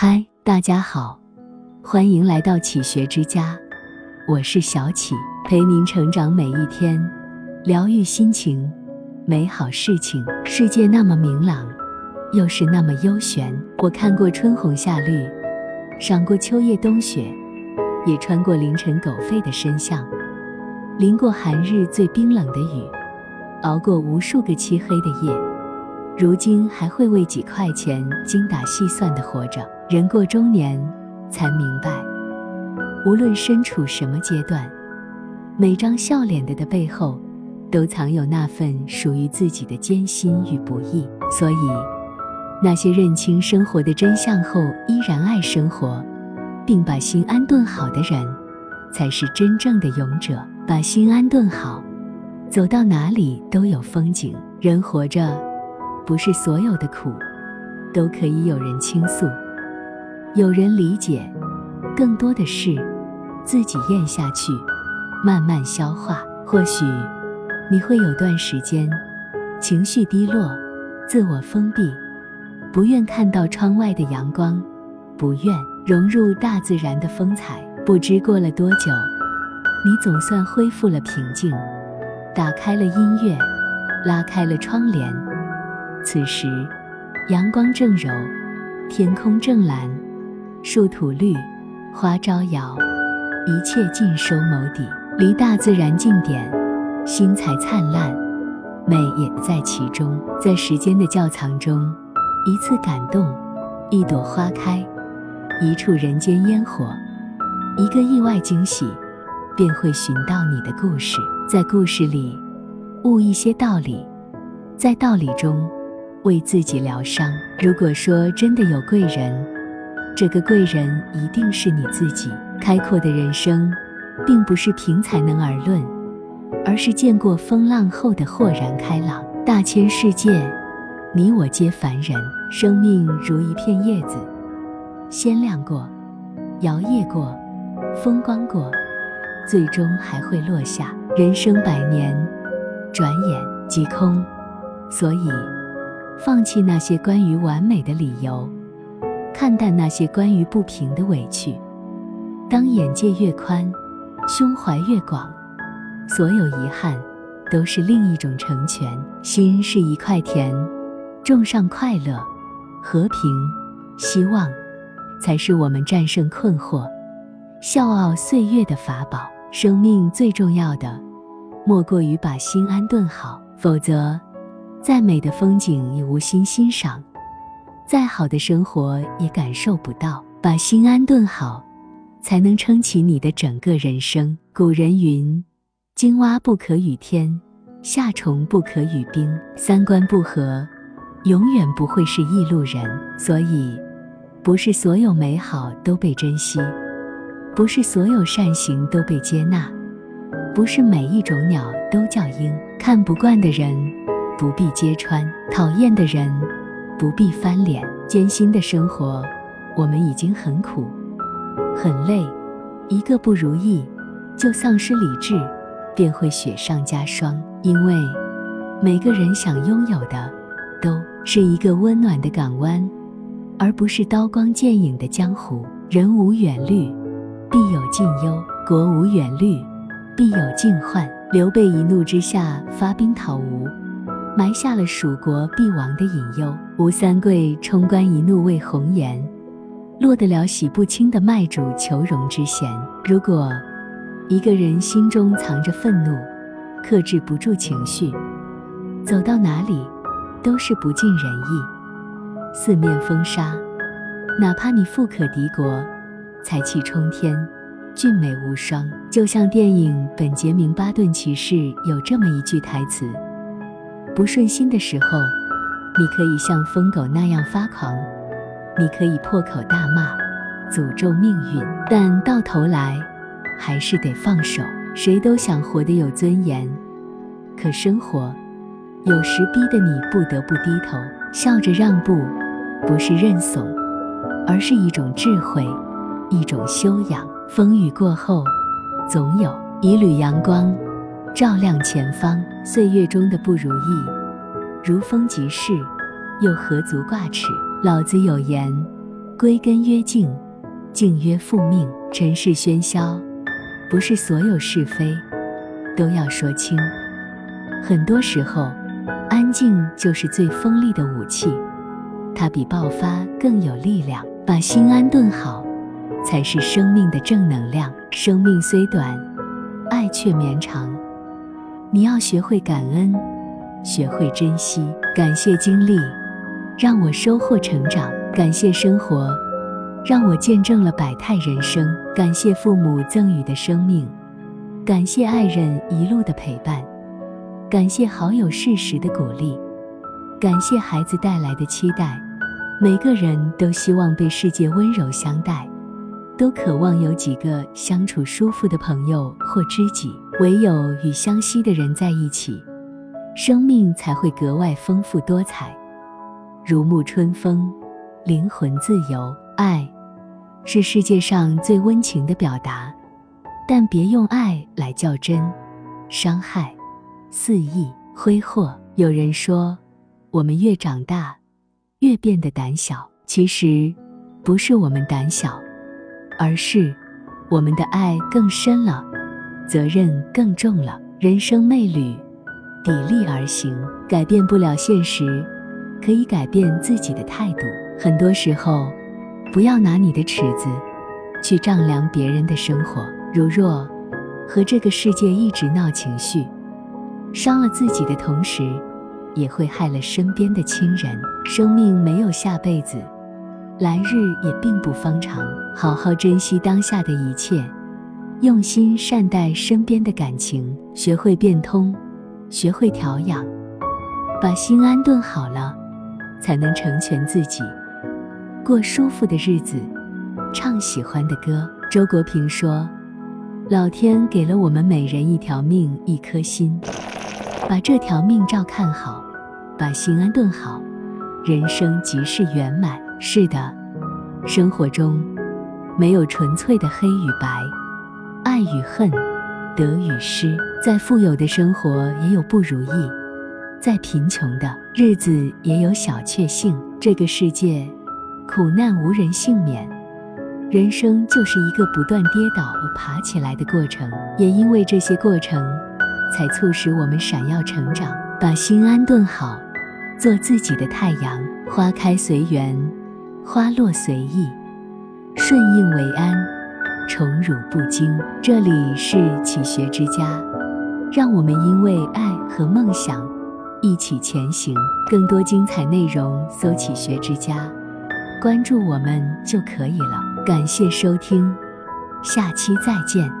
嗨，大家好，欢迎来到启学之家，我是小启，陪您成长每一天，疗愈心情，美好事情。世界那么明朗，又是那么悠闲。我看过春红夏绿，赏过秋叶冬雪，也穿过凌晨狗吠的深巷，淋过寒日最冰冷的雨，熬过无数个漆黑的夜。如今还会为几块钱精打细算的活着。人过中年，才明白，无论身处什么阶段，每张笑脸的的背后，都藏有那份属于自己的艰辛与不易。所以，那些认清生活的真相后依然爱生活，并把心安顿好的人，才是真正的勇者。把心安顿好，走到哪里都有风景。人活着。不是所有的苦都可以有人倾诉，有人理解，更多的是自己咽下去，慢慢消化。或许你会有段时间情绪低落，自我封闭，不愿看到窗外的阳光，不愿融入大自然的风采。不知过了多久，你总算恢复了平静，打开了音乐，拉开了窗帘。此时，阳光正柔，天空正蓝，树吐绿，花招摇，一切尽收眸底。离大自然近点，心才灿烂，美也在其中。在时间的窖藏中，一次感动，一朵花开，一处人间烟火，一个意外惊喜，便会寻到你的故事。在故事里，悟一些道理，在道理中。为自己疗伤。如果说真的有贵人，这个贵人一定是你自己。开阔的人生，并不是凭才能而论，而是见过风浪后的豁然开朗。大千世界，你我皆凡人。生命如一片叶子，鲜亮过，摇曳过，风光过，最终还会落下。人生百年，转眼即空，所以。放弃那些关于完美的理由，看淡那些关于不平的委屈。当眼界越宽，胸怀越广，所有遗憾都是另一种成全。心是一块田，种上快乐、和平、希望，才是我们战胜困惑、笑傲岁月的法宝。生命最重要的，莫过于把心安顿好，否则。再美的风景也无心欣赏，再好的生活也感受不到。把心安顿好，才能撑起你的整个人生。古人云：“金蛙不可与天，夏虫不可语冰。”三观不合，永远不会是异路人。所以，不是所有美好都被珍惜，不是所有善行都被接纳，不是每一种鸟都叫鹰。看不惯的人。不必揭穿讨厌的人，不必翻脸。艰辛的生活，我们已经很苦，很累。一个不如意，就丧失理智，便会雪上加霜。因为每个人想拥有的，都是一个温暖的港湾，而不是刀光剑影的江湖。人无远虑，必有近忧；国无远虑，必有近患。刘备一怒之下发兵讨吴。埋下了蜀国必亡的隐忧。吴三桂冲冠一怒为红颜，落得了洗不清的卖主求荣之嫌。如果一个人心中藏着愤怒，克制不住情绪，走到哪里都是不尽人意，四面风沙。哪怕你富可敌国，才气冲天，俊美无双。就像电影《本杰明·巴顿骑士》有这么一句台词。不顺心的时候，你可以像疯狗那样发狂，你可以破口大骂，诅咒命运，但到头来还是得放手。谁都想活得有尊严，可生活有时逼得你不得不低头，笑着让步，不是认怂，而是一种智慧，一种修养。风雨过后，总有一缕阳光。照亮前方，岁月中的不如意，如风即逝，又何足挂齿？老子有言：归根曰静，静曰复命。尘世喧嚣，不是所有是非都要说清。很多时候，安静就是最锋利的武器，它比爆发更有力量。把心安顿好，才是生命的正能量。生命虽短，爱却绵长。你要学会感恩，学会珍惜。感谢经历，让我收获成长；感谢生活，让我见证了百态人生；感谢父母赠予的生命，感谢爱人一路的陪伴。感谢好友适时的鼓励，感谢孩子带来的期待。每个人都希望被世界温柔相待，都渴望有几个相处舒服的朋友或知己。唯有与相惜的人在一起，生命才会格外丰富多彩，如沐春风，灵魂自由。爱是世界上最温情的表达，但别用爱来较真，伤害。肆意挥霍。有人说，我们越长大，越变得胆小。其实，不是我们胆小，而是我们的爱更深了，责任更重了。人生魅旅，砥砺而行。改变不了现实，可以改变自己的态度。很多时候，不要拿你的尺子去丈量别人的生活。如若和这个世界一直闹情绪。伤了自己的同时，也会害了身边的亲人。生命没有下辈子，来日也并不方长。好好珍惜当下的一切，用心善待身边的感情，学会变通，学会调养，把心安顿好了，才能成全自己，过舒服的日子，唱喜欢的歌。周国平说：“老天给了我们每人一条命，一颗心。”把这条命照看好，把心安顿好，人生即是圆满。是的，生活中没有纯粹的黑与白，爱与恨，得与失。再富有的生活也有不如意，再贫穷的日子也有小确幸。这个世界，苦难无人幸免，人生就是一个不断跌倒和爬起来的过程。也因为这些过程。才促使我们闪耀成长，把心安顿好，做自己的太阳。花开随缘，花落随意，顺应为安，宠辱不惊。这里是启学之家，让我们因为爱和梦想一起前行。更多精彩内容，搜“启学之家”，关注我们就可以了。感谢收听，下期再见。